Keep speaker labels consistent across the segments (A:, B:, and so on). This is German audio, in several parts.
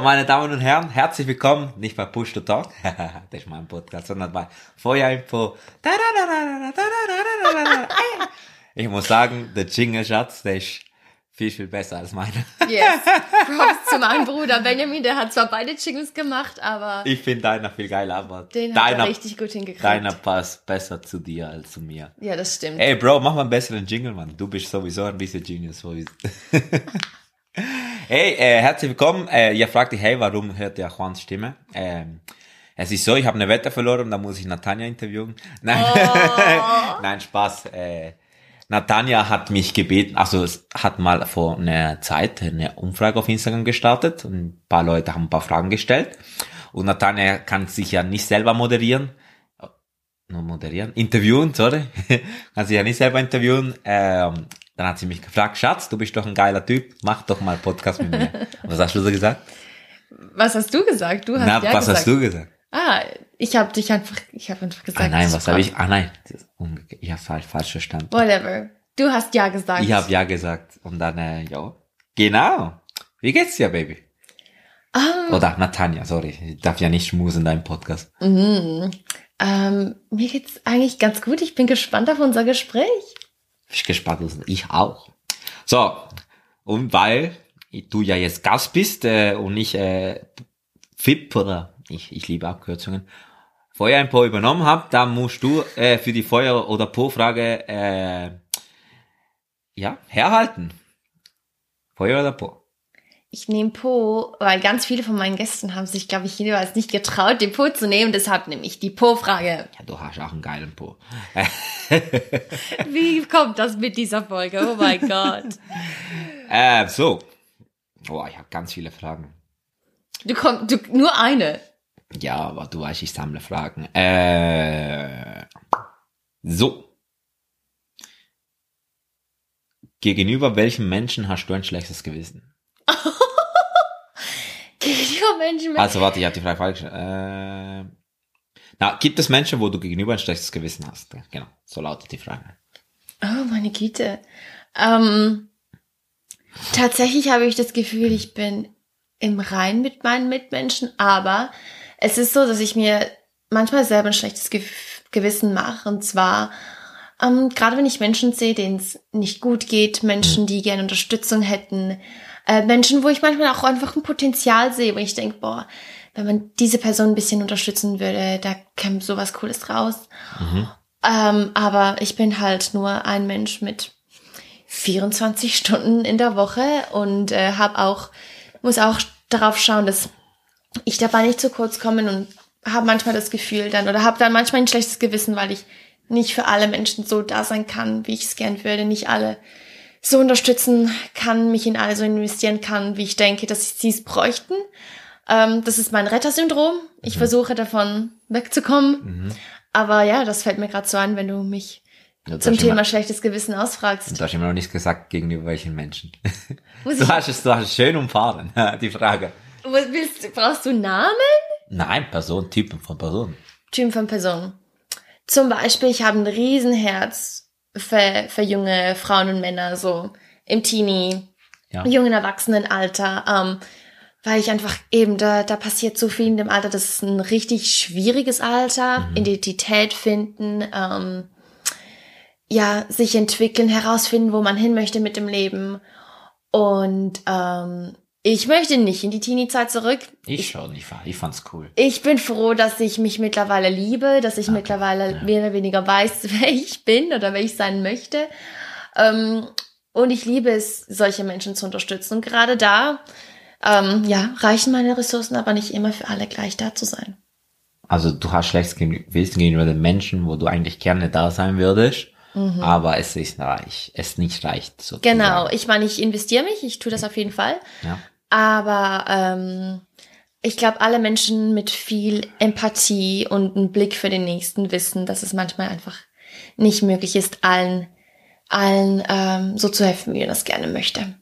A: So, meine Damen und Herren, herzlich willkommen, nicht bei Push to Talk, das ist mein Podcast, sondern bei Feuerinfo. Ich muss sagen, der Jingle, Schatz, der ist viel, viel besser als meine.
B: Yes. Props zu meinem Bruder Benjamin, der hat zwar beide Jingles gemacht, aber
A: Ich finde deiner viel geiler, aber
B: den hat
A: deiner,
B: er richtig gut hingekriegt.
A: deiner passt besser zu dir als zu mir.
B: ja, das stimmt.
A: Ey, Bro, mach mal einen besseren Jingle, Mann. Du bist sowieso ein bisschen Genius. sowieso. hey, äh, herzlich willkommen. Äh, ihr fragt dich, hey, warum hört ihr Juans Stimme? Ähm, es ist so, ich habe eine Wette verloren, da muss ich Natanja interviewen. Nein, Nein Spaß. Äh, Natanja hat mich gebeten, also es hat mal vor einer Zeit eine Umfrage auf Instagram gestartet und ein paar Leute haben ein paar Fragen gestellt. Und Natanja kann sich ja nicht selber moderieren nur moderieren, interviewen, sorry, kann sich ja nicht selber interviewen. Ähm, dann hat sie mich gefragt, Schatz, du bist doch ein geiler Typ, mach doch mal Podcast mit mir. Was hast du so gesagt?
B: Was hast du gesagt? Du hast
A: Na,
B: ja
A: was
B: gesagt.
A: hast du gesagt?
B: Ah, ich habe dich einfach, ich habe einfach gesagt.
A: Ah nein, was habe ich? Ah nein, ich habe falsch, falsch verstanden.
B: Whatever. Du hast ja gesagt.
A: Ich habe ja gesagt und dann, äh, ja, genau. Wie geht's dir, Baby?
B: Ah,
A: Oder Natanja, sorry, ich darf ja nicht schmusen in deinem Podcast.
B: mhm. ähm, mir geht's eigentlich ganz gut. Ich bin gespannt auf unser Gespräch.
A: Ich gespannt, was- ich auch. So, und weil du ja jetzt Gast bist äh, und ich äh, FIP oder ich, ich liebe Abkürzungen, Feuer ein Po übernommen habe, dann musst du äh, für die Feuer- oder Po-Frage äh, ja, herhalten. Feuer oder Po?
B: Ich nehme Po, weil ganz viele von meinen Gästen haben sich, glaube ich, jeweils nicht getraut, den Po zu nehmen. Deshalb nehme ich die Po-Frage.
A: Ja, du hast auch einen geilen Po.
B: Wie kommt das mit dieser Folge? Oh mein Gott.
A: Äh, so. Oh, ich habe ganz viele Fragen.
B: Du kommst, du, nur eine.
A: Ja, aber du weißt, ich sammle Fragen. Äh, so. Gegenüber welchem Menschen hast du ein schlechtes Gewissen?
B: Gegenüber Menschen.
A: Also warte, ich habe die Frage falsch. Äh, na, gibt es Menschen, wo du gegenüber ein schlechtes Gewissen hast? Genau, so lautet die Frage.
B: Oh, meine Güte. Ähm, tatsächlich habe ich das Gefühl, ich bin im Rein mit meinen Mitmenschen, aber es ist so, dass ich mir manchmal selber ein schlechtes Ge Gewissen mache. Und zwar, ähm, gerade wenn ich Menschen sehe, denen es nicht gut geht, Menschen, die gerne Unterstützung hätten, äh, Menschen, wo ich manchmal auch einfach ein Potenzial sehe, wo ich denke, boah, wenn man diese Person ein bisschen unterstützen würde, da käme sowas Cooles raus. Ähm, aber ich bin halt nur ein Mensch mit 24 Stunden in der Woche und äh, habe auch muss auch darauf schauen, dass ich dabei nicht zu kurz komme und habe manchmal das Gefühl dann oder habe dann manchmal ein schlechtes Gewissen, weil ich nicht für alle Menschen so da sein kann, wie ich es gern würde, nicht alle so unterstützen kann, mich in alle so investieren kann, wie ich denke, dass sie es bräuchten. Ähm, das ist mein Rettersyndrom. Ich versuche davon wegzukommen. Aber ja, das fällt mir gerade so an, wenn du mich
A: Ja,
B: zum Thema
A: Immer,
B: schlechtes Gewissen ausfragst.
A: du hast immer noch nichts gesagt, gegenüber welchen Menschen.
B: Muss
A: Du
B: ich,
A: hast es, du hast es schön umfahren, die Frage.
B: was willst, brauchst du Namen?
A: Nein, Person, Typen von Person.
B: Typen von Personen. Zum Beispiel, ich habe ein Riesenherz für, für junge Frauen und Männer, so im Teenie,
A: Ja.
B: jungen Erwachsenenalter, ähm, weil ich einfach eben, da, da passiert so viel in dem Alter, das ist ein richtig schwieriges Alter, Identität finden, ähm, ja, sich entwickeln, herausfinden, wo man hin möchte mit dem Leben. Und ähm, ich möchte nicht in die Teenie-Zeit zurück.
A: Ich schon, ich, ich fand's cool.
B: Ich bin froh, dass ich mich mittlerweile liebe, dass ich mittlerweile mehr oder weniger weiß, wer ich bin oder wer ich sein möchte. Ähm, und ich liebe es, solche Menschen zu unterstützen. Und gerade da, ähm, ja, reichen meine Ressourcen aber nicht immer für alle gleich da zu sein.
A: Also du hast schlechtes Gewissen gegenüber den Menschen, wo du eigentlich gerne da sein würdest, aber es ist reich, es nicht reicht. Sozusagen.
B: Mhm. Genau, ich meine, ich investiere mich, ich tue das auf jeden Fall.
A: Ja.
B: Aber ähm, ich glaube, alle Menschen mit viel Empathie und einem Blick für den Nächsten wissen, dass es manchmal einfach nicht möglich ist, allen, allen ähm, so zu helfen, wie man das gerne möchte.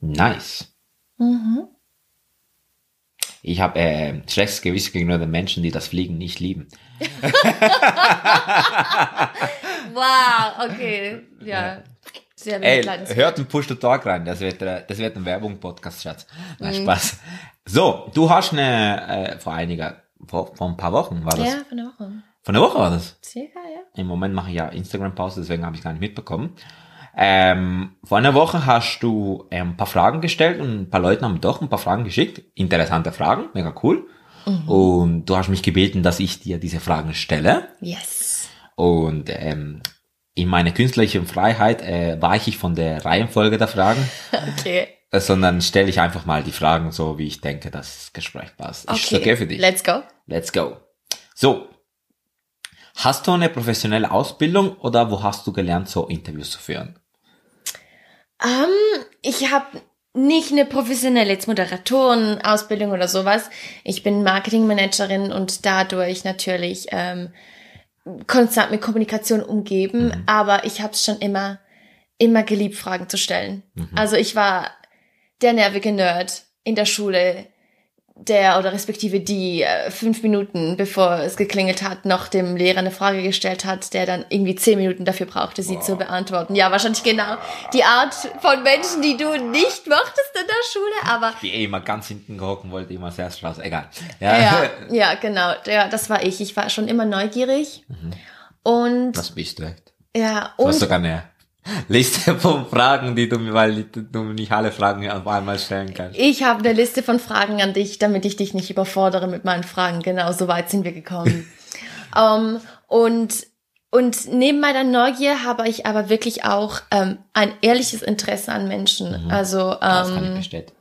A: Nice.
B: Mhm.
A: Ich habe äh, schlechtes Gewissen gegenüber den Menschen, die das Fliegen nicht lieben.
B: Wow, okay, ja. Sehr
A: Ey, hört den Push to Talk rein, das wird, äh, das wird ein Werbung-Podcast, Schatz. Na, Spaß. So, du hast eine, äh, vor einiger, vor, vor ein paar Wochen war das.
B: Ja, von der Woche.
A: Von der Woche war das.
B: Circa, ja.
A: Im Moment mache ich ja Instagram-Pause, deswegen habe ich gar nicht mitbekommen. Ähm, vor einer Woche hast du ähm, ein paar Fragen gestellt und ein paar Leute haben doch ein paar Fragen geschickt. Interessante Fragen, mega cool. Und du hast mich gebeten, dass ich dir diese Fragen stelle.
B: Yes.
A: Und ähm, in meiner künstlerischen Freiheit äh, weiche ich von der Reihenfolge der Fragen,
B: Okay.
A: äh, sondern stelle ich einfach mal die Fragen so, wie ich denke, dass das Gespräch passt. Ist
B: Okay.
A: okay für dich?
B: Let's go.
A: Let's go. So. Hast du eine professionelle Ausbildung oder wo hast du gelernt, so Interviews zu führen?
B: Ähm, ich habe nicht eine professionelle jetzt Moderatorenausbildung oder sowas. Ich bin Marketingmanagerin und dadurch natürlich ähm, konstant mit Kommunikation umgeben. Aber ich habe es schon immer, immer geliebt, Fragen zu stellen. Also ich war der nervige Nerd in der Schule, der oder respektive die äh, fünf Minuten bevor es geklingelt hat, noch dem Lehrer eine Frage gestellt hat, der dann irgendwie zehn Minuten dafür brauchte, sie zu beantworten. Ja, wahrscheinlich genau die Art von Menschen, die du nicht mochtest in der Schule, aber
A: Die eh immer ganz hinten hocken wollte, immer sehr raus. Egal.
B: ja, ja, genau, ja, das war ich. Ich war schon immer neugierig und
A: Das bist du echt.
B: ja
A: Du hast
B: und
A: sogar eine Liste von Fragen, die du mir, weil du nicht alle Fragen auf einmal stellen kannst.
B: Ich habe eine Liste von Fragen an dich, damit ich dich nicht überfordere mit meinen Fragen. Genau, so weit sind wir gekommen. ähm, und, und neben meiner Neugier habe ich aber wirklich auch ähm, ein ehrliches Interesse an Menschen. Also
A: Das kann ich
B: ähm,
A: bestätigen.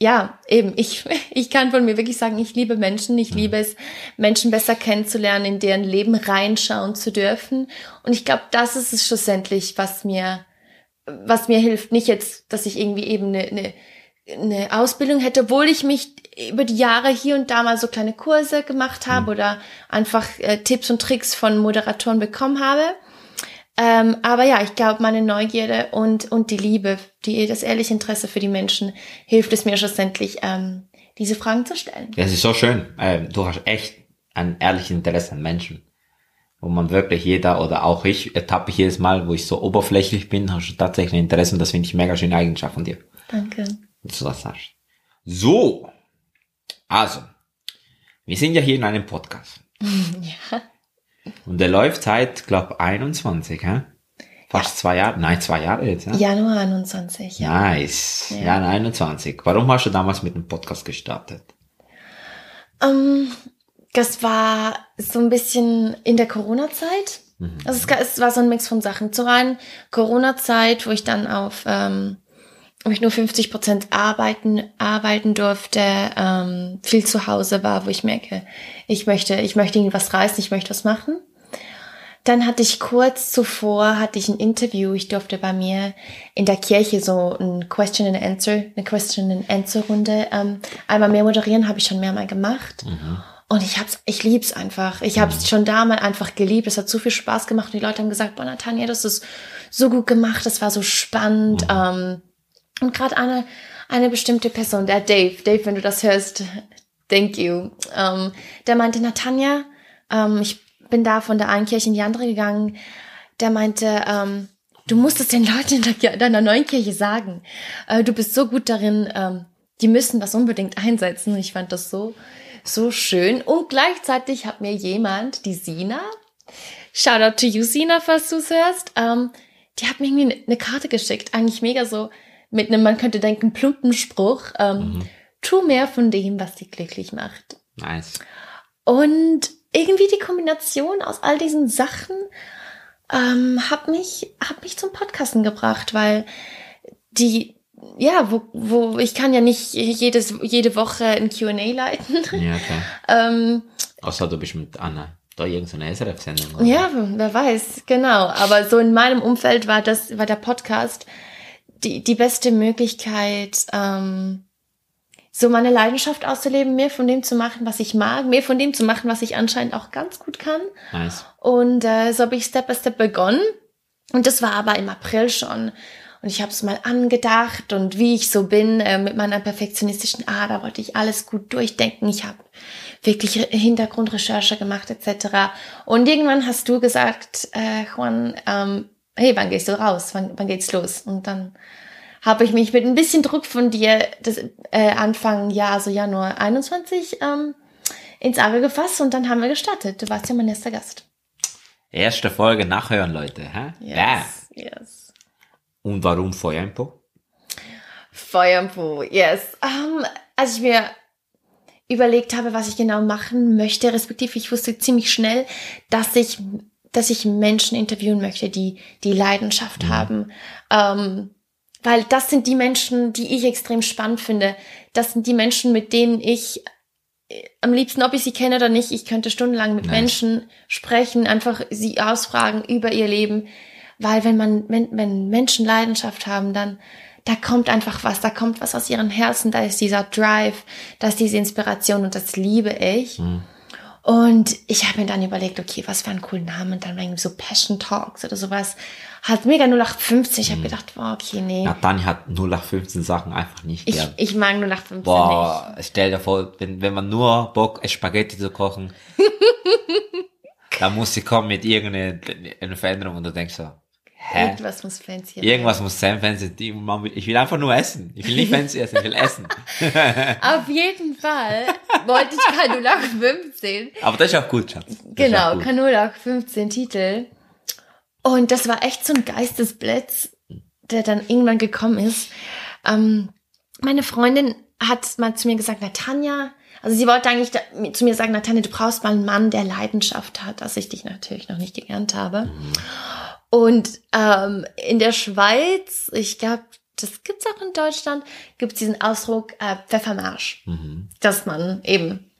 B: Ja, eben, ich, ich kann von mir wirklich sagen, ich liebe Menschen. Ich liebe es, Menschen besser kennenzulernen, in deren Leben reinschauen zu dürfen. Und ich glaube, das ist es schlussendlich, was mir, was mir hilft. Nicht jetzt, dass ich irgendwie eben eine, eine, eine Ausbildung hätte, obwohl ich mich über die Jahre hier und da mal so kleine Kurse gemacht habe oder einfach äh, Tipps und Tricks von Moderatoren bekommen habe. Ähm, aber ja, ich glaube, meine Neugierde und, und die Liebe, die, das ehrliche Interesse für die Menschen hilft es mir schlussendlich, ähm, diese Fragen zu stellen.
A: Das ist so schön. Ähm, du hast echt ein ehrliches Interesse an Menschen. Wo man wirklich jeder oder auch ich ertappe ich jedes Mal, wo ich so oberflächlich bin, hast du tatsächlich ein Interesse und das finde ich mega schöne Eigenschaft von dir.
B: Danke.
A: dass du das sagst. So. Also. Wir sind ja hier in einem Podcast.
B: Ja.
A: Und der läuft seit, glaub, 21, hä? Fast zwei Jahre. Nein, zwei Jahre jetzt, ja?
B: Januar 21, ja.
A: Nice. Ja. 21. Warum hast du damals mit dem Podcast gestartet?
B: Ähm, das war so ein bisschen in der Corona-Zeit. Also es, war so ein Mix von Sachen. Zu einen Corona-Zeit, wo ich dann auf, ähm, wo ich nur 50 Prozent arbeiten, arbeiten durfte, ähm, viel zu Hause war, wo ich merke, ich möchte, ich möchte irgendwas reißen, ich möchte was machen. Dann hatte ich kurz zuvor, hatte ich ein Interview, ich durfte bei mir in der Kirche so ein Question and Answer, eine Question and Answer Runde, ähm, einmal mehr moderieren, habe ich schon mehrmal gemacht. Und ich hab's, ich lieb's einfach. Ich hab's schon damals einfach geliebt. Es hat so viel Spaß gemacht. Und die Leute haben gesagt, boah, Natanja, das ist so gut gemacht, das war so spannend. Ähm, und gerade eine, eine bestimmte Person, der Dave, Dave, wenn du das hörst, thank you. Ähm, der meinte, Natanja, ähm, ich bin da von der einen Kirche in die andere gegangen, der meinte, ähm, du musst es den Leuten in deiner neuen Kirche sagen. Äh, du bist so gut darin, ähm, die müssen das unbedingt einsetzen. Und ich fand das so, so schön. Und gleichzeitig hat mir jemand, die Sina, shout out to you, Sina, falls du es hörst, ähm, die hat mir irgendwie eine- eine Karte geschickt. Eigentlich mega so mit einem, man könnte denken, plumpen Spruch. Ähm, Tu mehr von dem, was dich glücklich macht.
A: Nice.
B: Und irgendwie die Kombination aus all diesen Sachen ähm, hat mich hat mich zum Podcasten gebracht, weil die ja, wo, wo ich kann ja nicht jedes jede Woche ein Q&A leiten.
A: Ja, okay.
B: ähm,
A: Außer du bist mit Anna. Da irgendeine SRF-Sendung.
B: ja, wer weiß, genau. Aber so in meinem Umfeld war das war der Podcast die die beste Möglichkeit. Ähm, so meine Leidenschaft auszuleben, mehr von dem zu machen, was ich mag, mehr von dem zu machen, was ich anscheinend auch ganz gut kann.
A: Nice.
B: Und äh, so habe ich Step by Step begonnen. Und das war aber im April schon. Und ich habe es mal angedacht und wie ich so bin äh, mit meiner perfektionistischen Ader wollte ich alles gut durchdenken. Ich habe wirklich Re- Hintergrundrecherche gemacht etc. Und irgendwann hast du gesagt, äh, Juan, ähm, hey, wann gehst du raus? Wann, wann geht's los? Und dann habe ich mich mit ein bisschen Druck von dir das äh, Anfang Jahr, also Januar 21, ähm, ins Auge gefasst und dann haben wir gestartet. Du warst ja mein erster Gast.
A: Erste Folge nachhören, Leute. Hä?
B: Yes,
A: Ja.
B: yes.
A: Und warum Feuerinfo?
B: Feuer im Po, yes. Ähm, als ich mir überlegt habe, was ich genau machen möchte, respektive ich wusste ziemlich schnell, dass ich, dass ich Menschen interviewen möchte, die die Leidenschaft haben. Ähm, weil das sind die Menschen, die ich extrem spannend finde. Das sind die Menschen, mit denen ich äh, am liebsten, ob ich sie kenne oder nicht, ich könnte stundenlang mit
A: Nice.
B: Menschen sprechen, einfach sie ausfragen über ihr Leben. Weil wenn man, wenn, wenn Menschen Leidenschaft haben, dann, da kommt einfach was, da kommt was aus ihren Herzen, da ist dieser Drive, da ist diese Inspiration und das liebe ich. Und ich habe mir dann überlegt, okay, was für einen coolen Namen und dann irgendwie so Passion Talks oder sowas. Hat mega 0815. Ich habe gedacht, boah, okay, nee.
A: Nathan hat 0 nach 15 Sachen einfach nicht
B: ich,
A: gern.
B: ich mag 0815 nicht.
A: Boah, stell dir vor, wenn, wenn man nur Bock hat, Spaghetti zu kochen, dann muss sie kommen mit irgendeiner eine Veränderung und du denkst so, hä?
B: Irgendwas muss fancy
A: Irgendwas muss sein, fancy. die- man will- Ich will einfach nur essen. Ich will nicht fancy essen, ich will essen.
B: Auf jeden Fall wollte ich kein 0815.
A: Aber das ist auch gut, Schatz. Das
B: Genau, kein 0815 Titel. Und das war echt so ein Geistesblitz, der dann irgendwann gekommen ist. Ähm, meine Freundin hat mal zu mir gesagt, Natanja, also sie wollte eigentlich da, zu mir sagen, Natanja, du brauchst mal einen Mann, der Leidenschaft hat, dass ich dich natürlich noch nicht gelernt habe. Und ähm, in der Schweiz, ich glaube, das gibt's auch in Deutschland, gibt's diesen Ausdruck äh, Pfeffermarsch,
A: Mhm.
B: dass man eben,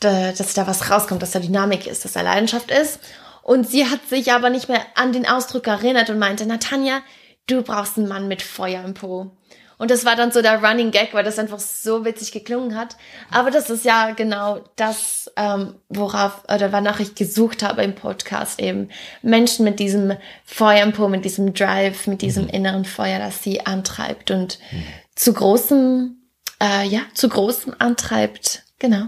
B: da, dass da was rauskommt, dass da Dynamik ist, dass da Leidenschaft ist. Und sie hat sich aber nicht mehr an den Ausdruck erinnert und meinte, Natanja, du brauchst einen Mann mit Feuer im Po. Und das war dann so der Running Gag, weil das einfach so witzig geklungen hat. Aber das ist ja genau das, ähm, worauf oder wonach ich gesucht habe im Podcast eben. Menschen mit diesem Feuer im Po, mit diesem Drive, mit diesem inneren Feuer, das sie antreibt und zu großem, äh, ja, zu großem antreibt. Genau.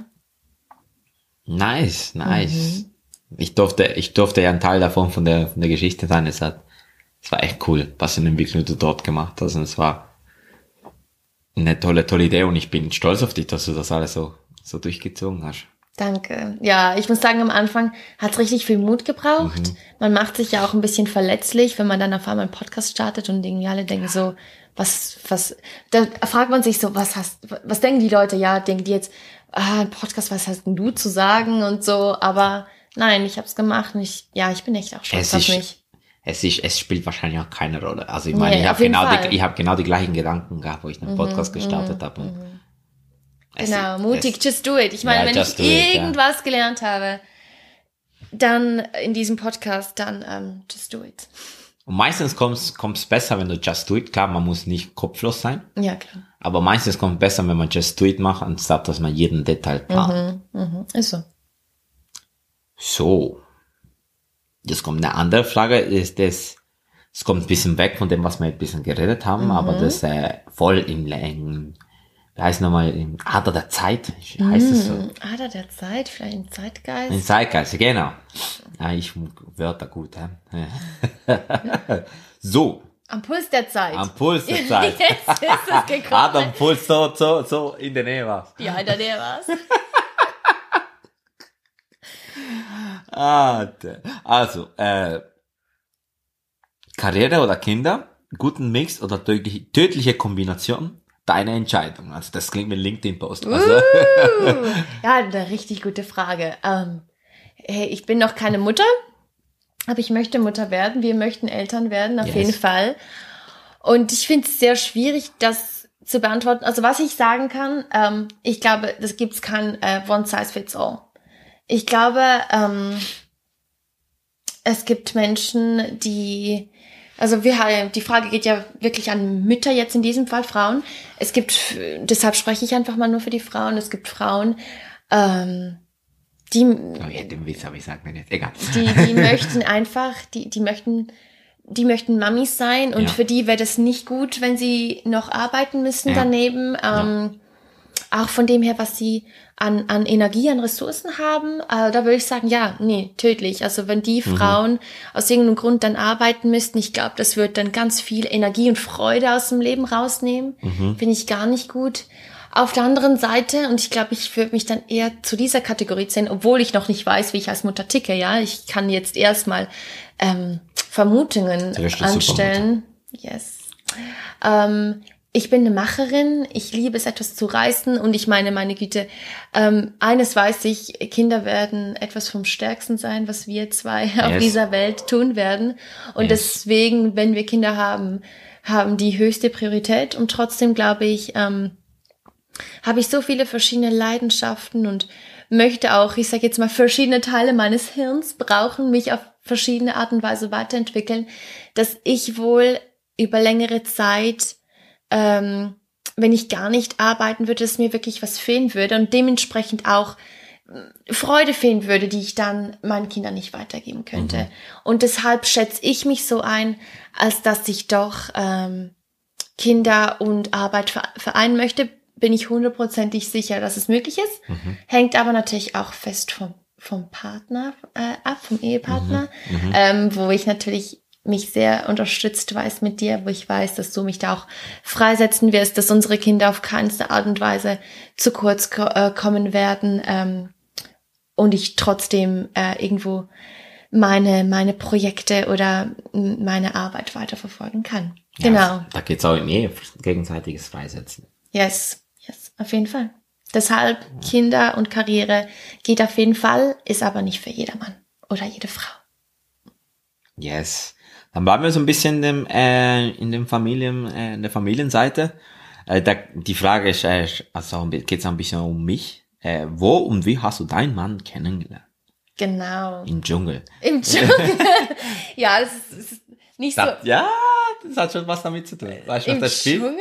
A: Nice, nice.
B: Mhm.
A: Ich durfte, ich durfte ja ein Teil davon von der, von der Geschichte sein. Es hat, es war echt cool, was eine Entwicklung du dort gemacht hast. Und es war eine tolle, tolle Idee und ich bin stolz auf dich, dass du das alles so, so durchgezogen hast.
B: Danke. Ja, ich muss sagen, am Anfang hat's richtig viel Mut gebraucht. Man macht sich ja auch ein bisschen verletzlich, wenn man dann auf einmal einen Podcast startet und irgendwie alle denken so, was, was, da fragt man sich so, was hast, was denken die Leute? Ja, denken die jetzt, ah, ein Podcast, was hast denn du zu sagen und so, aber nein, ich hab's gemacht und ich, ja, ich bin echt auch stolz auf mich.
A: Es ist, es spielt wahrscheinlich auch keine Rolle. Also ich
B: Nee,
A: meine, ich
B: auf
A: habe genau.
B: Mhm,
A: die, ich habe genau die gleichen Gedanken gehabt, wo ich den Podcast gestartet habe. es-
B: Genau, mutig,
A: es-
B: just do it. Ich meine,
A: Ja,
B: wenn ich
A: it, ja.
B: irgendwas gelernt habe, dann in diesem Podcast, dann ähm, just do it.
A: Und meistens kommt's kommt's besser, wenn du just do it. Klar, man muss nicht kopflos sein.
B: Ja, klar.
A: Aber meistens kommt besser, wenn man just do it macht, anstatt dass man jeden Detail plant.
B: Mhm, ist so.
A: So. Jetzt kommt eine andere Frage, ist das, es kommt ein bisschen weg von dem, was wir ein bisschen geredet haben, aber das äh, voll im Längen, wie heißt nochmal, im Ader der Zeit, heißt es so.
B: Ader der Zeit, vielleicht ein Zeitgeist.
A: Ein Zeitgeist, genau. Ja, ich Wörter gut, hä? so,
B: Am Puls der Zeit.
A: am Puls der Zeit.
B: Jetzt ist es gekommen.
A: Hat am Puls so, so, so in der Nähe was.
B: Ja, da der war's.
A: Ah, also, äh, Karriere oder Kinder, guten Mix oder tödliche, tödliche Kombination, deine Entscheidung. Also das klingt ein LinkedIn-Post. Also,
B: Uh, ja, eine richtig gute Frage. Ähm, hey, ich bin noch keine Mutter, aber ich möchte Mutter werden. Wir möchten Eltern werden, auf
A: Yes.
B: jeden Fall. Und ich finde es sehr schwierig, das zu beantworten. Also was ich sagen kann, ähm, ich glaube, das gibt's kein äh, One Size Fits All. Ich glaube, ähm, es gibt Menschen, die, also wir haben, die Frage geht ja wirklich an Mütter jetzt in diesem Fall, Frauen. Es gibt, deshalb spreche ich einfach mal nur für die Frauen. Es gibt Frauen, ähm, die,
A: oh, ja, den Witz habe ich gesagt, nicht. Egal.
B: die, die möchten einfach, die, die möchten, die möchten Mamis sein und
A: Ja.
B: für die wäre das nicht gut, wenn sie noch arbeiten müssen
A: Ja.
B: daneben. Ähm, auch von dem her, was sie an, an Energie, an Ressourcen haben, äh, da würde ich sagen, ja, nee, tödlich. Also wenn die
A: Mhm.
B: Frauen aus irgendeinem Grund dann arbeiten müssten, ich glaube, das wird dann ganz viel Energie und Freude aus dem Leben rausnehmen.
A: Mhm.
B: Finde ich gar nicht gut. Auf der anderen Seite, und ich glaube, ich würde mich dann eher zu dieser Kategorie zählen, obwohl ich noch nicht weiß, wie ich als Mutter ticke, ja. Ich kann jetzt erstmal ähm, Vermutungen anstellen. Yes. Ähm, ich bin eine Macherin, ich liebe es, etwas zu reißen und ich meine, meine Güte, ähm, eines weiß ich, Kinder werden etwas vom Stärksten sein, was wir zwei auf
A: Yes.
B: dieser Welt tun werden. Und
A: Yes.
B: deswegen, wenn wir Kinder haben, haben die höchste Priorität und trotzdem glaube ich, ähm, habe ich so viele verschiedene Leidenschaften und möchte auch, ich sage jetzt mal, verschiedene Teile meines Hirns brauchen, mich auf verschiedene Art und Weise weiterentwickeln, dass ich wohl über längere Zeit, ähm, wenn ich gar nicht arbeiten würde, dass mir wirklich was fehlen würde und dementsprechend auch äh, Freude fehlen würde, die ich dann meinen Kindern nicht weitergeben könnte. Und deshalb schätze ich mich so ein, als dass ich doch ähm, Kinder und Arbeit vere- vereinen möchte, bin ich hundertprozentig sicher, dass es möglich ist. Hängt aber natürlich auch fest vom, vom Partner äh, ab, vom Ehepartner, Ähm, wo ich natürlich mich sehr unterstützt weiß mit dir, wo ich weiß, dass du mich da auch freisetzen wirst, dass unsere Kinder auf keinste Art und Weise zu kurz ko äh, kommen werden ähm, und ich trotzdem äh, irgendwo meine, meine Projekte oder meine Arbeit weiterverfolgen kann.
A: Ja,
B: Genau.
A: Da geht's auch in Ehe, gegenseitiges Freisetzen.
B: Yes, yes, auf jeden Fall. Deshalb Kinder und Karriere geht auf jeden Fall, ist aber nicht für jedermann oder jede Frau.
A: Yes. Dann waren wir so ein bisschen in dem, äh, in dem Familien, äh, in der Familienseite. Äh, da, die Frage ist, äh, also geht's ein bisschen um mich. Äh, wo und wie hast du deinen Mann kennengelernt?
B: Genau.
A: Im Dschungel.
B: Im Dschungel. ja, es ist, es ist nicht so.
A: Das, ja, das hat schon was damit zu tun. Weißt du,
B: Im
A: das Spiel?
B: Dschungel?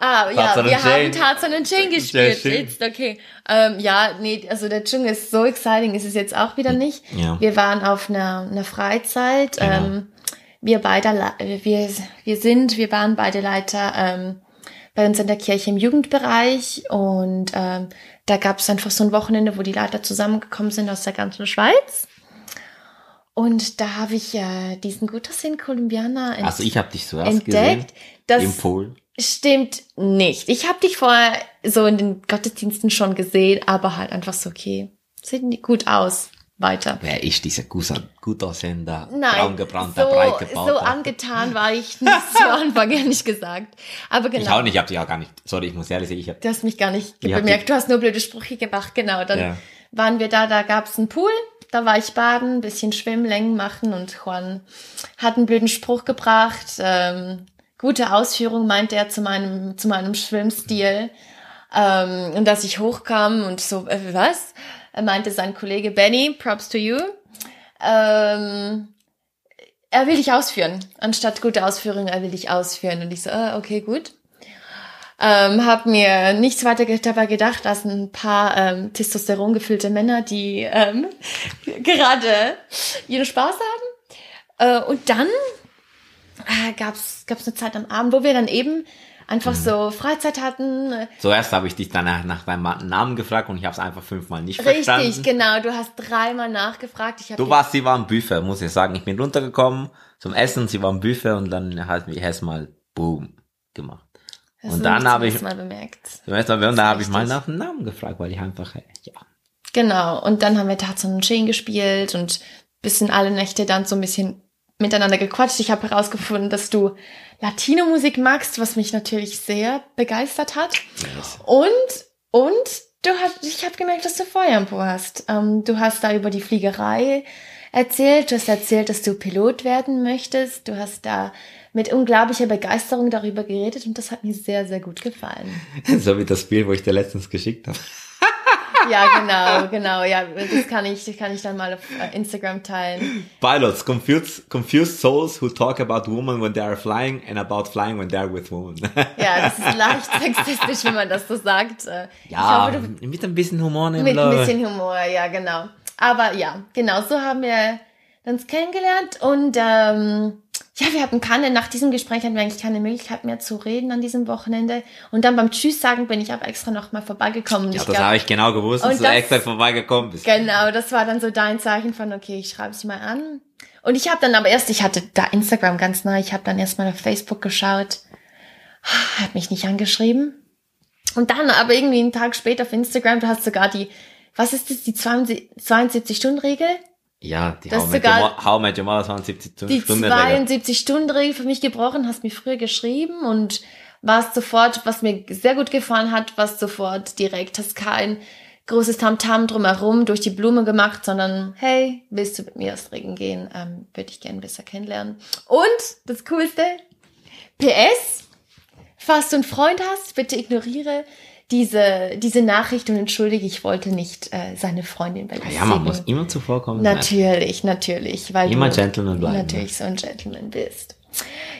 B: Ah, ja,
A: Tarzan und
B: wir haben
A: Jane.
B: Tarzan und Jane gespielt.
A: schön.
B: Jetzt, okay. Ähm, ja, nee, also der Dschungel ist so exciting, ist es jetzt auch wieder nicht.
A: Ja.
B: Wir waren auf einer, einer Freizeit.
A: Genau.
B: Ähm, wir beide, wir, wir sind, wir waren beide Leiter ähm, bei uns in der Kirche im Jugendbereich und ähm, da gab es einfach so ein Wochenende, wo die Leiter zusammengekommen sind aus der ganzen Schweiz. Und da habe ich äh, diesen gut aussehenden Kolumbianer ent
A: Also ich habe dich zuerst
B: entdeckt.
A: gesehen.
B: Das
A: Im Pool.
B: stimmt nicht. Ich habe dich vorher so in den Gottesdiensten schon gesehen, aber halt einfach so, okay, die gut aus. Weiter.
A: Wer ist dieser gut, gut aussehender,
B: Nein,
A: braungebrannter,
B: so,
A: breit
B: so angetan war ich nicht zu Anfang, ehrlich gesagt. Aber genau.
A: ich auch nicht, ich hab dich auch gar nicht. Sorry, ich muss ehrlich sagen, ich hab
B: Du hast mich gar nicht bemerkt. Du hast nur blöde Sprüche gemacht. Genau. Dann
A: Ja.
B: waren wir da, da gab's einen Pool. Da war ich baden, ein bisschen schwimmen, Längen machen und Juan hat einen blöden Spruch gebracht. Ähm, gute Ausführung meinte er zu meinem, zu meinem Schwimmstil. Ähm, und dass ich hochkam und so, äh, was? Meinte sein Kollege Benny, props to you. Ähm, er will dich ausführen. Anstatt gute Ausführung, er will dich ausführen. Und ich so, äh, okay, gut. Ähm, habe mir nichts weiter dabei gedacht, als ein paar ähm, Testosteron gefüllte Männer, die ähm, gerade ihren Spaß haben. Äh, und dann äh, gab's gab's eine Zeit am Abend, wo wir dann eben einfach so Freizeit hatten. Äh,
A: Zuerst habe ich dich danach nach deinem Namen gefragt und ich habe es einfach fünfmal nicht
B: Richtig,
A: verstanden.
B: genau. Du hast dreimal nachgefragt.
A: Du warst, sie war im Buffet, muss ich sagen. Ich bin runtergekommen zum Essen, sie war im Buffet und dann hat mich erstmal Boom gemacht.
B: Hast
A: und dann habe ich-
B: Mal bemerkt.
A: Zum ersten Mal, und da habe ich
B: richtig.
A: mal nach dem Namen gefragt, weil ich einfach, äh, ja.
B: Genau, und dann haben wir Tarzan und Jane gespielt und bisschen alle Nächte dann so ein bisschen miteinander gequatscht. Ich habe herausgefunden, dass du Latino-Musik magst, was mich natürlich sehr begeistert hat. Und, und du hast, ich habe gemerkt, dass du Feuer im Po hast. Ähm, du hast da über die Fliegerei erzählt, du hast erzählt, dass du Pilot werden möchtest. Du hast da mit unglaublicher Begeisterung darüber geredet und das hat mir sehr, sehr gut gefallen.
A: so wie das Bild, wo ich dir letztens geschickt habe.
B: Ja, genau, genau. Ja, das kann ich, das kann ich dann mal auf äh, Instagram teilen.
A: Pilots, confused, confused souls who talk about women when they are flying and about flying when they are with women.
B: Ja, das ist leicht sexistisch, wenn man das so sagt. Äh,
A: ja,
B: hoffe, du,
A: mit ein bisschen Humor
B: mit ein
A: Leben.
B: bisschen Humor, ja, genau. Aber ja, genau, so haben wir uns kennengelernt und ähm, ja, wir hatten keine, nach diesem Gespräch hatten wir eigentlich keine Möglichkeit mehr zu reden an diesem Wochenende. Und dann beim Tschüss sagen bin ich aber extra nochmal vorbeigekommen.
A: Ja,
B: ich
A: das habe ich genau gewusst, dass
B: Und
A: du
B: das-
A: extra vorbeigekommen bist.
B: Genau, das war dann so dein Zeichen von, okay, ich schreibe sie mal an. Und ich habe dann aber erst, ich hatte da Instagram ganz neu, ich habe dann erst mal auf Facebook geschaut, hat mich nicht angeschrieben. Und dann aber irgendwie einen Tag später auf Instagram, du hast sogar die, was ist das, die 72-Stunden-Regel?
A: Ja, die How,
B: sogar-
A: How Met Your Mother 72
B: Die
A: Stunden Regel.
B: 72-Stunden-Regel für mich gebrochen, hast mir früher geschrieben und warst sofort, was mir sehr gut gefallen hat, warst sofort direkt, hast kein großes Tamtam drumherum durch die Blume gemacht, sondern hey, willst du mit mir aus Regen gehen? Ähm, Würde ich gerne besser kennenlernen. Und das Coolste, PS, falls du einen Freund hast, bitte ignoriere diese, diese Nachricht und entschuldige, ich wollte nicht äh, seine Freundin belästigen.
A: Ja, man muss immer zuvorkommen.
B: Natürlich, natürlich, weil
A: Immer
B: du
A: Gentleman bleiben.
B: natürlich so ein Gentleman bist.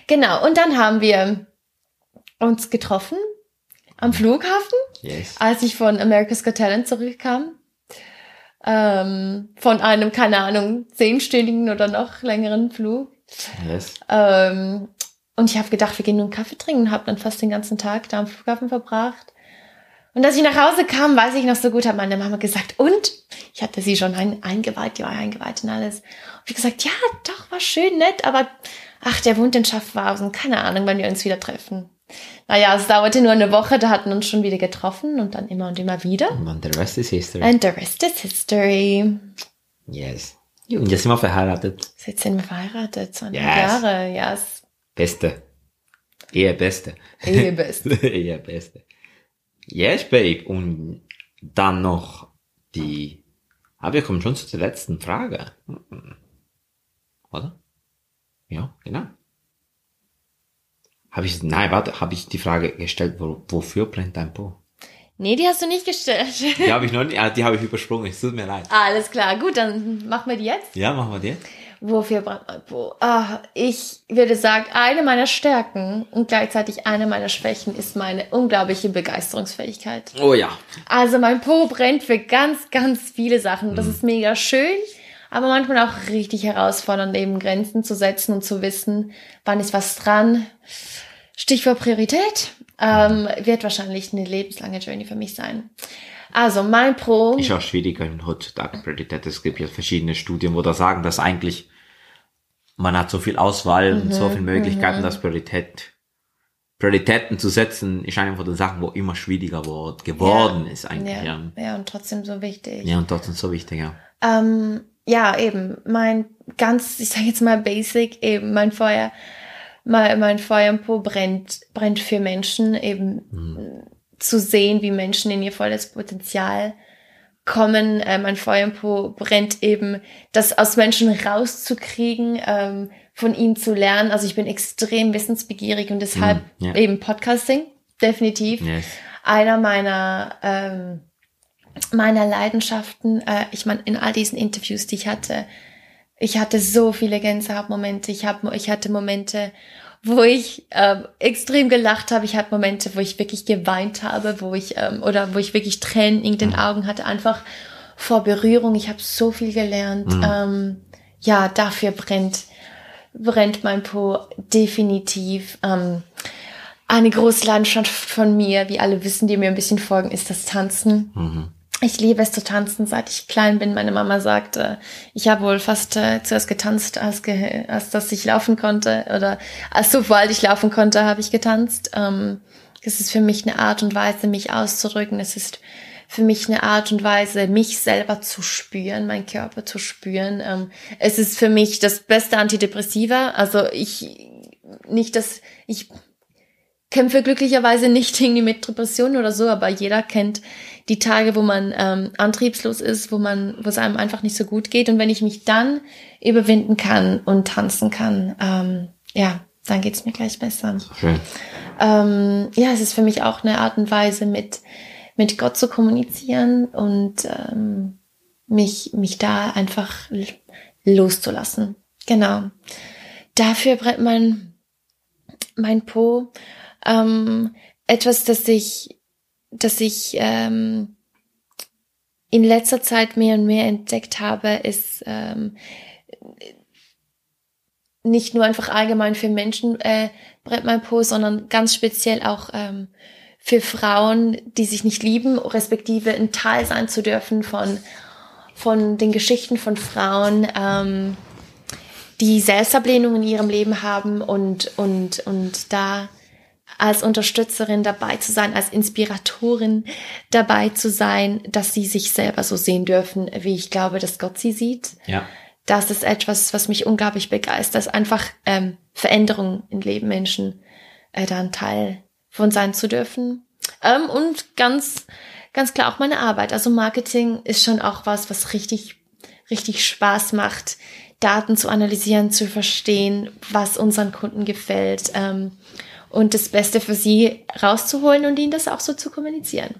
B: Genau, und dann haben wir uns getroffen am Flughafen,
A: Yes.
B: als ich von America's Got Talent zurückkam. Ähm, von einem, keine Ahnung, zehnstündigen oder noch längeren Flug.
A: Yes.
B: Ähm, und ich habe gedacht, wir gehen nur einen Kaffee trinken und habe dann fast den ganzen Tag da am Flughafen verbracht. Und als ich nach Hause kam, weiß ich noch so gut, hat meine Mama gesagt, und? Ich hatte sie schon ein, eingeweiht, die war eingeweiht und alles. Und ich gesagt, ja, doch, war schön nett, aber ach, der wohnt in Schaffhausen, keine Ahnung, wann wir uns wieder treffen. Naja, es dauerte nur eine Woche, da hatten wir uns schon wieder getroffen und dann immer und immer wieder.
A: Und the rest is history.
B: And the rest is history.
A: yes. Und jetzt sind wir verheiratet.
B: Jetzt sind wir verheiratet, 20
A: Yes.
B: Jahre, yes.
A: Beste. Ehe Beste.
B: Ehebest.
A: Ehe Beste. Yes, Babe. Und dann noch die... Aber wir kommen schon zu der letzten Frage. Oder? Ja, genau. Habe ich, nein, warte, habe ich die Frage gestellt, wo, wofür brennt dein Po?
B: Nee, die hast du nicht gestellt.
A: Die habe ich noch nicht, ah, die habe ich übersprungen, es tut mir leid.
B: Alles klar, gut, dann machen wir die jetzt.
A: Ja, machen wir die.
B: Wofür brennt mein Po? Ah, ich würde sagen, eine meiner Stärken und gleichzeitig eine meiner Schwächen ist meine unglaubliche Begeisterungsfähigkeit.
A: Oh ja.
B: Also mein Po brennt für ganz, ganz viele Sachen. Das ist mega schön, aber manchmal auch richtig herausfordernd, eben Grenzen zu setzen und zu wissen, wann ist was dran. Stichwort Priorität. Ähm, wird wahrscheinlich eine lebenslange Journey für mich sein. Also mein Pro.
A: Ist auch schwieriger in heutzutage Priorität. Es gibt ja verschiedene Studien, wo da sagen, dass eigentlich man hat so viel Auswahl und so viele Möglichkeiten, dass Priorität, Prioritäten zu setzen, ist eine von den Sachen, wo immer schwieriger wurde, geworden
B: Ja.
A: ist eigentlich. Ja.
B: ja, ja, und trotzdem so wichtig.
A: ja, und trotzdem so wichtig, ja.
B: Ähm, ja, eben, mein ganz, ich sage jetzt mal basic, eben mein Feuer, mein, mein Feuer im Po brennt, brennt für Menschen, eben zu sehen, wie Menschen in ihr volles Potenzial kommen. Äh, mein Feuer im Po brennt eben, das aus Menschen rauszukriegen, ähm, von ihnen zu lernen. Also ich bin extrem wissensbegierig und deshalb
A: Mm, ja.
B: eben Podcasting, definitiv
A: Yes.
B: einer meiner ähm, meiner Leidenschaften. Äh, ich meine, in all diesen Interviews, die ich hatte, ich hatte so viele Gänsehautmomente. Ich ich hatte Momente, wo ich ähm, extrem gelacht habe. Ich hatte Momente, wo ich wirklich geweint habe, wo ich ähm, oder wo ich wirklich Tränen in den Augen hatte, einfach vor Berührung. Ich habe so viel gelernt. Ähm, ja, dafür brennt brennt mein Po definitiv. Ähm, eine große Leidenschaft von mir, wie alle wissen, die mir ein bisschen folgen, ist das Tanzen. Ich liebe es zu tanzen, seit ich klein bin. Meine Mama sagte, ich habe wohl fast äh, zuerst getanzt, als, ge als dass ich laufen konnte. Oder als sobald ich laufen konnte, habe ich getanzt. Ähm, es ist für mich eine Art und Weise, mich auszudrücken. Es ist für mich eine Art und Weise, mich selber zu spüren, meinen Körper zu spüren. Ähm, es ist für mich das beste Antidepressiva. Also ich, nicht, dass ich kämpfe glücklicherweise nicht irgendwie mit Depressionen oder so, aber jeder kennt die Tage, wo man ähm, antriebslos ist, wo man, wo es einem einfach nicht so gut geht. Und wenn ich mich dann überwinden kann und tanzen kann, ähm, ja, dann geht's mir gleich besser.
A: Schön.
B: Ähm, ja, es ist für mich auch eine Art und Weise, mit mit Gott zu kommunizieren und ähm, mich mich da einfach loszulassen. Genau. Dafür brennt mein mein Po. Ähm, etwas, das ich, das ich ähm, in letzter Zeit mehr und mehr entdeckt habe, ist ähm, nicht nur einfach allgemein für Menschen äh, Brett mein Po, sondern ganz speziell auch ähm, für Frauen, die sich nicht lieben, respektive ein Teil sein zu dürfen von, von den Geschichten von Frauen, ähm, die Selbstablehnung in ihrem Leben haben und, und, und da als Unterstützerin dabei zu sein, als Inspiratorin dabei zu sein, dass sie sich selber so sehen dürfen, wie ich glaube, dass Gott sie sieht.
A: Ja.
B: Das ist etwas, was mich unglaublich begeistert, einfach ähm, Veränderungen im Leben Menschen äh, da ein Teil von sein zu dürfen. Ähm, und ganz, ganz klar auch meine Arbeit. Also Marketing ist schon auch was, was richtig, richtig Spaß macht, Daten zu analysieren, zu verstehen, was unseren Kunden gefällt ähm, und das Beste für sie rauszuholen und ihnen das auch so zu kommunizieren.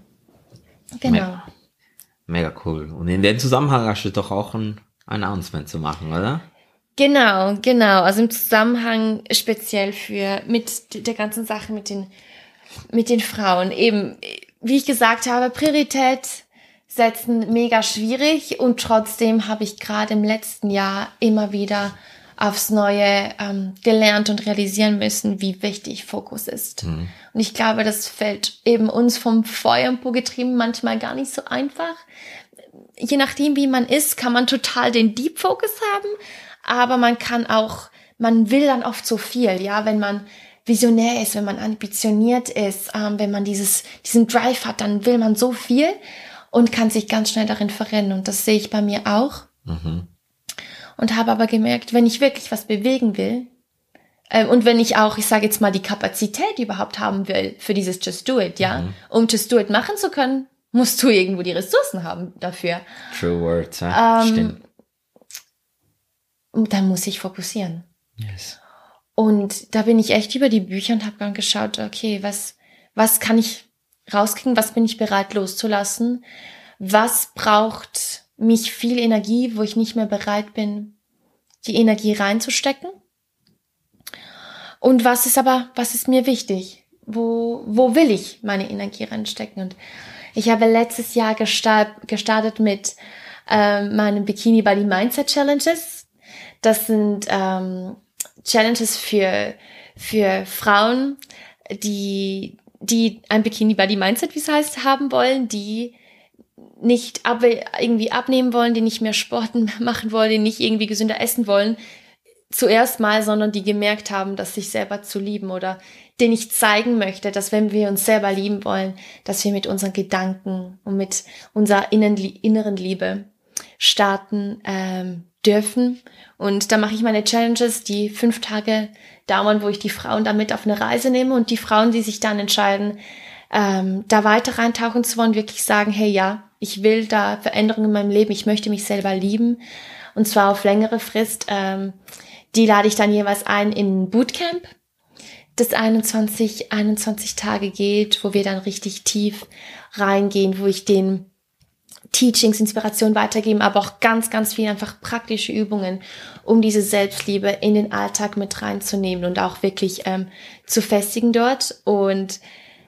B: Genau.
A: Mega, mega cool. Und in dem Zusammenhang hast du doch auch ein Announcement zu machen, oder?
B: Genau, genau. Also im Zusammenhang speziell für mit der ganzen Sache mit den mit den Frauen. Eben, wie ich gesagt habe, Priorität setzen mega schwierig und trotzdem habe ich gerade im letzten Jahr immer wieder aufs Neue ähm, gelernt und realisieren müssen, wie wichtig Fokus ist. Mhm. Und ich glaube, das fällt eben uns vom Feuer und Po getrieben manchmal gar nicht so einfach. Je nachdem, wie man ist, kann man total den Deep Focus haben, aber man kann auch, man will dann oft so viel, ja, wenn man visionär ist, wenn man ambitioniert ist, ähm, wenn man dieses, diesen Drive hat, dann will man so viel und kann sich ganz schnell darin verrennen. Und das sehe ich bei mir auch. Mhm. Und habe aber gemerkt, wenn ich wirklich was bewegen will, äh, und wenn ich auch, ich sage jetzt mal, die Kapazität überhaupt haben will für dieses Just Do It, ja, mhm. um Just Do It machen zu können, musst du irgendwo die Ressourcen haben dafür.
A: True words, ja. Ähm, Stimmt.
B: Und dann muss ich fokussieren.
A: Yes.
B: Und da bin ich echt über die Bücher und habe dann geschaut, okay, was, was kann ich rauskriegen, was bin ich bereit loszulassen, was braucht mich viel Energie, wo ich nicht mehr bereit bin, die Energie reinzustecken. Und was ist aber, was ist mir wichtig? Wo, wo will ich meine Energie reinstecken? Und ich habe letztes Jahr gestartet, mit äh, meinen Bikini Body Mindset Challenges. Das sind ähm, Challenges für, für Frauen, die, die ein Bikini Body Mindset, wie es heißt, haben wollen, die nicht ab, irgendwie abnehmen wollen, die nicht mehr Sporten machen wollen, die nicht irgendwie gesünder essen wollen, zuerst mal, sondern die gemerkt haben, dass sich selber zu lieben oder den ich zeigen möchte, dass wenn wir uns selber lieben wollen, dass wir mit unseren Gedanken und mit unserer inneren Liebe starten ähm, dürfen. Und da mache ich meine Challenges, die fünf Tage dauern, wo ich die Frauen damit auf eine Reise nehme und die Frauen, die sich dann entscheiden, ähm, da weiter reintauchen zu wollen, wirklich sagen, hey ja, ich will da Veränderungen in meinem Leben, ich möchte mich selber lieben und zwar auf längere Frist. Ähm, die lade ich dann jeweils ein in Bootcamp, das 21, 21 Tage geht, wo wir dann richtig tief reingehen, wo ich den Teachings, Inspiration weitergeben, aber auch ganz, ganz viel einfach praktische Übungen, um diese Selbstliebe in den Alltag mit reinzunehmen und auch wirklich ähm, zu festigen dort. Und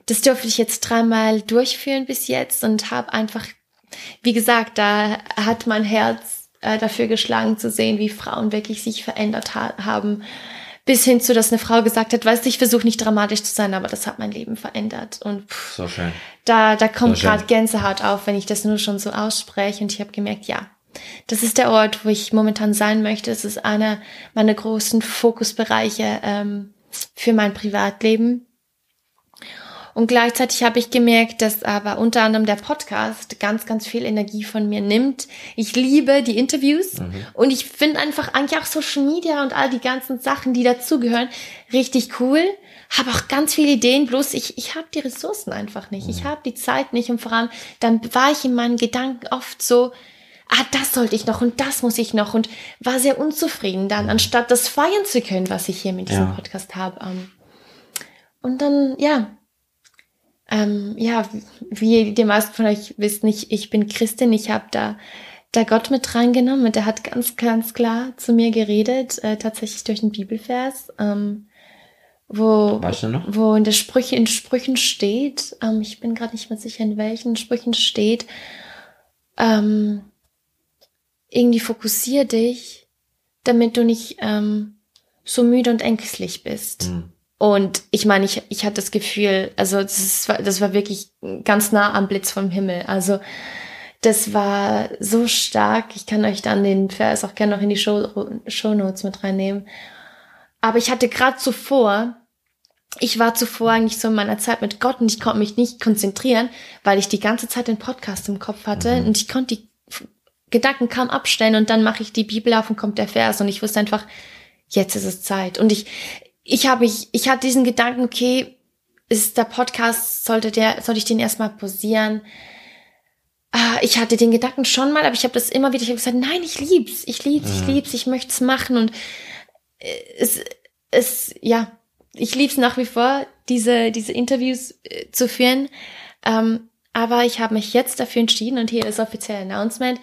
B: das durfte ich jetzt dreimal durchführen bis jetzt und habe einfach, wie gesagt, da hat mein Herz äh, dafür geschlagen zu sehen, wie Frauen wirklich sich verändert ha haben bis hin zu, dass eine Frau gesagt hat, weißt du, ich versuche nicht dramatisch zu sein, aber das hat mein Leben verändert. Und pff,
A: so schön.
B: Da, da kommt so gerade Gänsehaut auf, wenn ich das nur schon so ausspreche. Und ich habe gemerkt, ja, das ist der Ort, wo ich momentan sein möchte. Es ist einer meiner großen Fokusbereiche ähm, für mein Privatleben. Und gleichzeitig habe ich gemerkt, dass aber unter anderem der Podcast ganz, ganz viel Energie von mir nimmt. Ich liebe die Interviews mhm. und ich finde einfach eigentlich auch Social Media und all die ganzen Sachen, die dazugehören, richtig cool. Habe auch ganz viele Ideen, bloß ich, ich habe die Ressourcen einfach nicht. Mhm. Ich habe die Zeit nicht und vor allem, dann war ich in meinen Gedanken oft so, ah, das sollte ich noch und das muss ich noch und war sehr unzufrieden dann, anstatt das feiern zu können, was ich hier mit diesem ja. Podcast habe. Ähm. Und dann, ja, ähm, ja, wie die meisten von euch wissen, ich, ich bin Christin, ich habe da, da Gott mit reingenommen und der hat ganz, ganz klar zu mir geredet, äh, tatsächlich durch einen Bibelvers, ähm, wo,
A: weißt du noch?
B: wo in der Sprüche, in Sprüchen steht, ähm, ich bin gerade nicht mehr sicher, in welchen Sprüchen steht, ähm, irgendwie fokussier dich, damit du nicht ähm, so müde und ängstlich bist. Mhm. Und ich meine, ich, ich hatte das Gefühl, also das war, das war wirklich ganz nah am Blitz vom Himmel. Also das war so stark. Ich kann euch dann den Vers auch gerne noch in die Show, Show Notes mit reinnehmen. Aber ich hatte gerade zuvor, ich war zuvor eigentlich so in meiner Zeit mit Gott und ich konnte mich nicht konzentrieren, weil ich die ganze Zeit den Podcast im Kopf hatte mhm. und ich konnte die Gedanken kaum abstellen und dann mache ich die Bibel auf und kommt der Vers und ich wusste einfach, jetzt ist es Zeit. Und ich, ich habe mich, ich hatte diesen Gedanken, okay, ist der Podcast, sollte der, sollte ich den erstmal posieren? Ah, ich hatte den Gedanken schon mal, aber ich habe das immer wieder, ich habe gesagt, nein, ich lieb's, ich lieb's, ich mhm. lieb's, ich möchte es machen und äh, es, es, ja, ich lieb's nach wie vor, diese, diese Interviews äh, zu führen. Ähm, aber ich habe mich jetzt dafür entschieden und hier ist offiziell Announcement.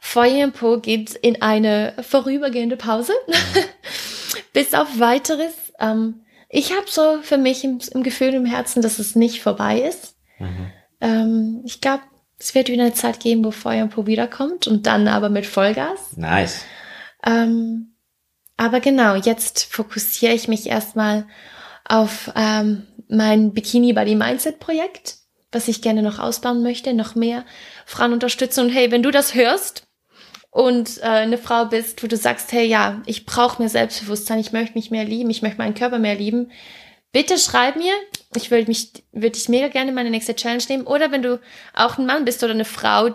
B: Feuer im Po geht in eine vorübergehende Pause. Bis auf weiteres. Ähm, ich habe so für mich im, im, Gefühl im Herzen, dass es nicht vorbei ist. Mhm. Ähm, ich glaube, es wird wieder eine Zeit geben, wo Feuer im Po wiederkommt und dann aber mit Vollgas.
A: Nice.
B: Ähm, aber genau, jetzt fokussiere ich mich erstmal auf ähm, mein Bikini Body Mindset Projekt, was ich gerne noch ausbauen möchte, noch mehr Frauen unterstützen. Und hey, wenn du das hörst, und äh, eine Frau bist, wo du sagst, hey, ja, ich brauche mehr Selbstbewusstsein, ich möchte mich mehr lieben, ich möchte meinen Körper mehr lieben, bitte schreib mir. Ich würde mich, würde dich mega gerne in meine nächste Challenge nehmen. Oder wenn du auch ein Mann bist oder eine Frau,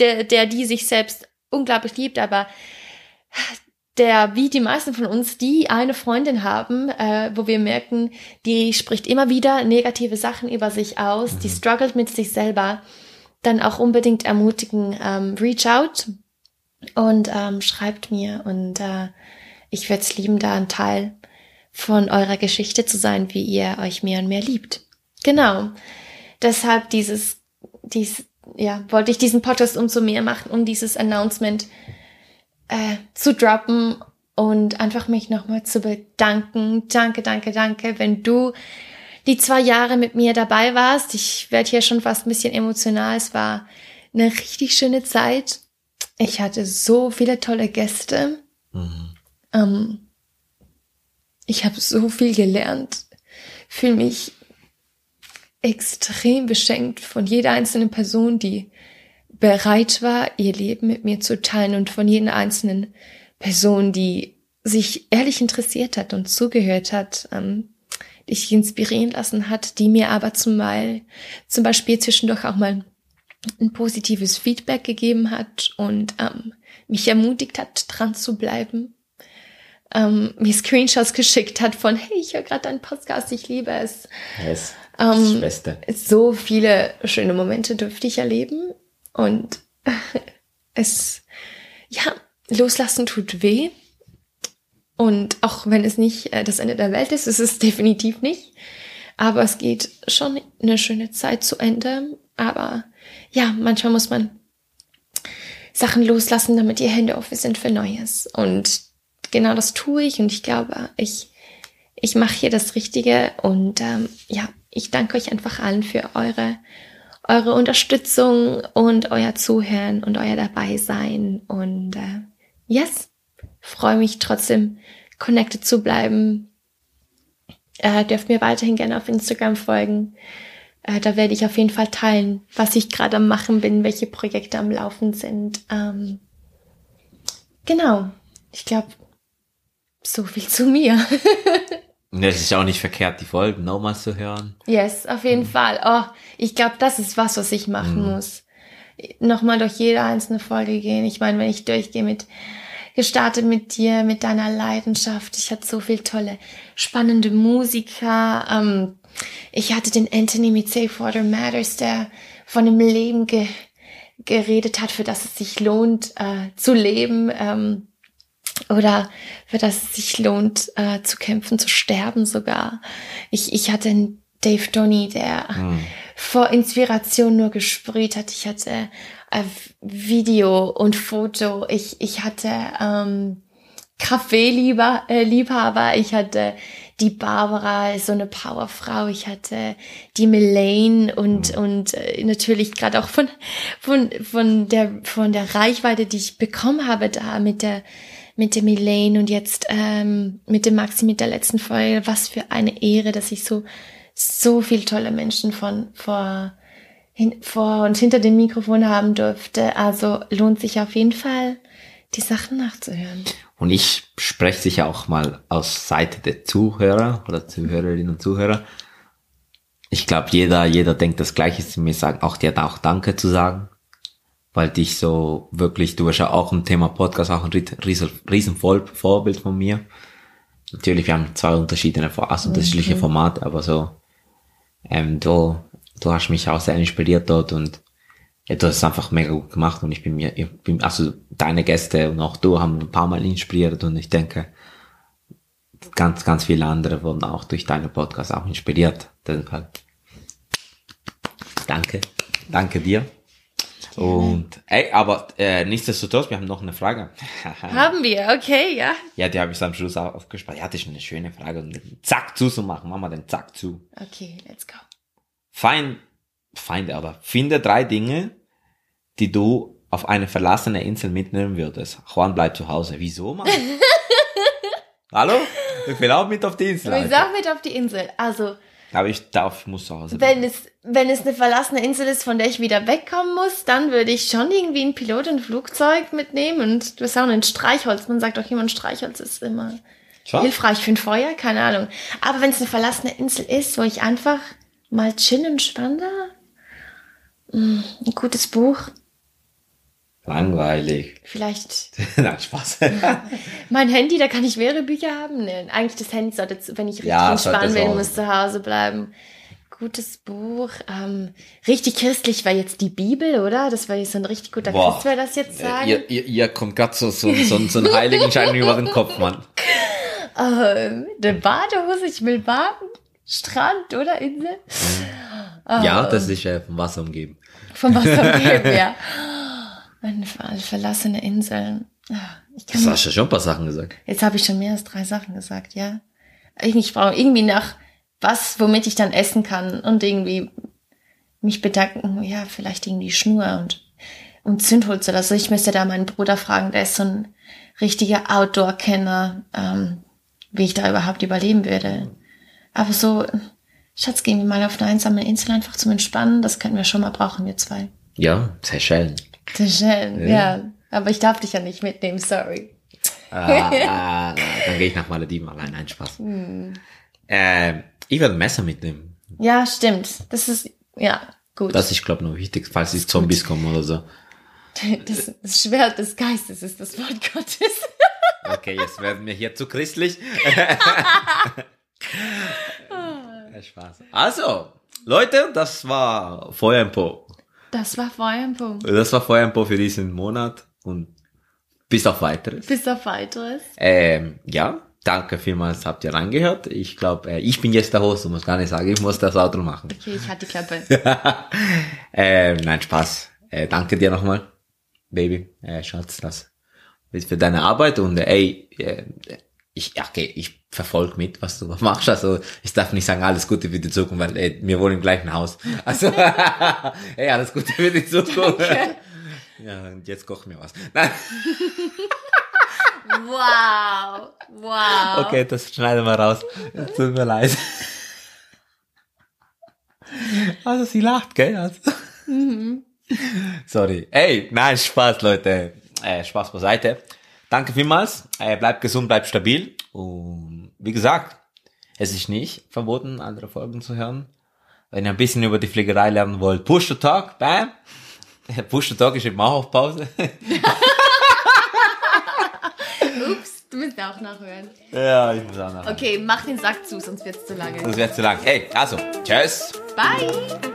B: der, der die sich selbst unglaublich liebt, aber der, wie die meisten von uns, die eine Freundin haben, äh, wo wir merken, die spricht immer wieder negative Sachen über sich aus, mhm. die struggelt mit sich selber, dann auch unbedingt ermutigen, ähm, reach out, und ähm, schreibt mir und äh, ich würde es lieben, da ein Teil von eurer Geschichte zu sein, wie ihr euch mehr und mehr liebt. Genau. Deshalb dieses, dies, ja, wollte ich diesen Podcast umso mehr machen, um dieses Announcement äh, zu droppen und einfach mich nochmal zu bedanken. Danke, danke, danke, wenn du die zwei Jahre mit mir dabei warst. Ich werde hier schon fast ein bisschen emotional. Es war eine richtig schöne Zeit. Ich hatte so viele tolle Gäste. Mhm. Ähm, ich habe so viel gelernt, fühle mich extrem beschenkt von jeder einzelnen Person, die bereit war, ihr Leben mit mir zu teilen und von jeder einzelnen Person, die sich ehrlich interessiert hat und zugehört hat, ähm, die sich inspirieren lassen hat, die mir aber zumal, zum Beispiel zwischendurch auch mal ein positives Feedback gegeben hat und ähm, mich ermutigt hat, dran zu bleiben. Ähm, mir Screenshots geschickt hat von, hey, ich höre gerade deinen Podcast, ich liebe es.
A: Yes, das ähm,
B: Beste. So viele schöne Momente durfte ich erleben und es, ja, loslassen tut weh. Und auch wenn es nicht äh, das Ende der Welt ist, ist es definitiv nicht. Aber es geht schon eine schöne Zeit zu Ende. Aber ja, manchmal muss man Sachen loslassen, damit die Hände offen sind für Neues. Und genau das tue ich und ich glaube, ich, ich mache hier das Richtige und ähm, ja, ich danke euch einfach allen für eure, eure Unterstützung und euer Zuhören und euer Dabeisein und äh, yes, freue mich trotzdem connected zu bleiben. Äh, dürft mir weiterhin gerne auf Instagram folgen. Äh, da werde ich auf jeden Fall teilen, was ich gerade am Machen bin, welche Projekte am Laufen sind. Ähm, genau. Ich glaube, so viel zu mir.
A: Es ist auch nicht verkehrt, die Folgen nochmal zu hören.
B: Yes, auf jeden mhm. Fall. Oh, ich glaube, das ist was, was ich machen mhm. muss. Nochmal durch jede einzelne Folge gehen. Ich meine, wenn ich durchgehe mit, gestartet mit dir, mit deiner Leidenschaft. Ich hatte so viel tolle, spannende Musiker. Ähm, ich hatte den Anthony mit Safe Water Matters, der von dem Leben ge geredet hat, für das es sich lohnt äh, zu leben ähm, oder für das es sich lohnt äh, zu kämpfen, zu sterben sogar. Ich, ich hatte einen Dave Donny, der hm. vor Inspiration nur gesprüht hat. Ich hatte äh, Video und Foto. Ich, ich hatte ähm, Kaffeeliebhaber. Äh, ich hatte die Barbara, so eine Powerfrau. Ich hatte die Melaine und, mhm. und äh, natürlich gerade auch von, von, von der, von der Reichweite, die ich bekommen habe da mit der, mit dem Elaine und jetzt ähm, mit dem Maxi mit der letzten Folge. Was für eine Ehre, dass ich so so viel tolle Menschen von vor hin, vor und hinter dem Mikrofon haben durfte. Also lohnt sich auf jeden Fall, die Sachen nachzuhören.
A: Und ich spreche sicher auch mal aus Seite der Zuhörer oder Zuhörerinnen und Zuhörer. Ich glaube, jeder, jeder denkt das Gleiche zu mir sagen, auch dir auch Danke zu sagen, weil dich so wirklich, du bist ja auch im Thema Podcast auch ein riesen, riesen Vorbild von mir. Natürlich, wir haben zwei unterschiedliche, also unterschiedliche Formate, aber so, ähm, du, du hast mich auch sehr inspiriert dort und ja, du hast es einfach mega gut gemacht und ich bin mir, ich bin, also deine Gäste und auch du haben ein paar Mal inspiriert und ich denke, ganz, ganz viele andere wurden auch durch deine Podcast auch inspiriert. Deshalb danke, danke dir. Und ey, aber äh, nichtsdestotrotz, wir haben noch eine Frage.
B: haben wir, okay, ja.
A: Ja, die habe ich am Schluss auch aufgespart. Ja, das ist eine schöne Frage. Und zack zu zu machen. Machen wir den Zack zu.
B: Okay, let's go.
A: Fein, Feinde, aber finde drei Dinge, die du auf eine verlassene Insel mitnehmen würdest. Juan bleibt zu Hause. Wieso, Mann? Hallo? Ich will auch mit auf die Insel.
B: Ich will auch mit auf die Insel. Also.
A: Aber ich darf, muss zu Hause
B: bleiben. Wenn es, wenn es eine verlassene Insel ist, von der ich wieder wegkommen muss, dann würde ich schon irgendwie einen Pilot und ein Flugzeug mitnehmen und du hast auch ein Streichholz. Man sagt auch immer, ein Streichholz ist immer schon? hilfreich für ein Feuer, keine Ahnung. Aber wenn es eine verlassene Insel ist, wo ich einfach mal chillen, entspannen hm, ein gutes Buch.
A: Langweilig.
B: Vielleicht.
A: Nein, Spaß.
B: mein Handy, da kann ich mehrere Bücher haben. Nee, eigentlich das Handy sollte, wenn ich richtig ja, entspannen will, muss zu Hause bleiben. Gutes Buch. Ähm, richtig christlich war jetzt die Bibel, oder? Das war jetzt so ein richtig guter Boah. Christ, wer das jetzt sagen.
A: Ihr, ihr, ihr kommt gerade so, so, so, so ein Heiligenschein über den Kopf, Mann.
B: Ähm, eine Badehose, ich will baden. Strand, oder Insel?
A: Ja, das ist äh, vom Wasser umgeben.
B: Vom Wasser umgeben, ja. Eine verlassene Insel.
A: Ich kann das hast du schon ein paar Sachen gesagt.
B: Jetzt habe ich schon mehr als drei Sachen gesagt, ja. Ich brauche irgendwie nach was, womit ich dann essen kann und irgendwie mich bedanken, ja, vielleicht irgendwie Schnur und, und Zündholz oder so. Ich müsste da meinen Bruder fragen, der ist so ein richtiger Outdoor-Kenner, ähm, wie ich da überhaupt überleben würde. Aber so, Schatz, gehen wir mal auf eine einsame Insel einfach zum Entspannen. Das könnten wir schon mal brauchen, wir zwei.
A: Ja, Seychellen.
B: Seychellen, ja. ja. Aber ich darf dich ja nicht mitnehmen, sorry.
A: Ah, ah, dann gehe ich nach Malediven allein. Nein, Spaß. Hm. Äh, ich werde ein Messer mitnehmen.
B: Ja, stimmt. Das ist, ja, gut.
A: Das ist, glaube ich, noch wichtig, falls die Zombies kommen oder so.
B: Das, das Schwert des Geistes ist das Wort Gottes.
A: Okay, jetzt werden wir hier zu christlich. Spaß. Also, Leute, das war Feuer im Po.
B: Das war Feuer im Po.
A: Das war Feuer im Po für diesen Monat und bis auf weiteres.
B: Bis auf weiteres.
A: Ähm, ja, danke vielmals, habt ihr reingehört. Ich glaube, äh, ich bin jetzt der Host, du musst gar nicht sagen, ich muss das Auto machen.
B: Okay, ich hatte die Klappe.
A: ähm, nein, Spaß. Äh, danke dir nochmal, Baby, äh, Schatz, das für deine Arbeit und äh, ey, äh, ich, okay, ich verfolge mit, was du machst. Also ich darf nicht sagen, alles Gute für die Zukunft, weil ey, wir wohnen im gleichen Haus. Also, ey, alles Gute für die Zukunft. Danke. Ja, und jetzt kochen wir was. Nein.
B: Wow, wow.
A: Okay, das schneiden wir raus. Tut mir leid. Also sie lacht, gell? Also. Mhm. Sorry. Ey, nein, Spaß, Leute. Äh, Spaß beiseite. Danke vielmals. Äh, bleibt gesund, bleibt stabil. Und wie gesagt, es ist nicht verboten, andere Folgen zu hören. Wenn ihr ein bisschen über die Fliegerei lernen wollt, Push to Talk, bam. Push to Talk ist immer auf Pause.
B: Ups, du musst auch nachhören.
A: Ja, ich muss auch nachhören.
B: Okay, mach den Sack zu, sonst wird's zu lange.
A: Sonst wird's zu lang. Hey, also, tschüss.
B: Bye.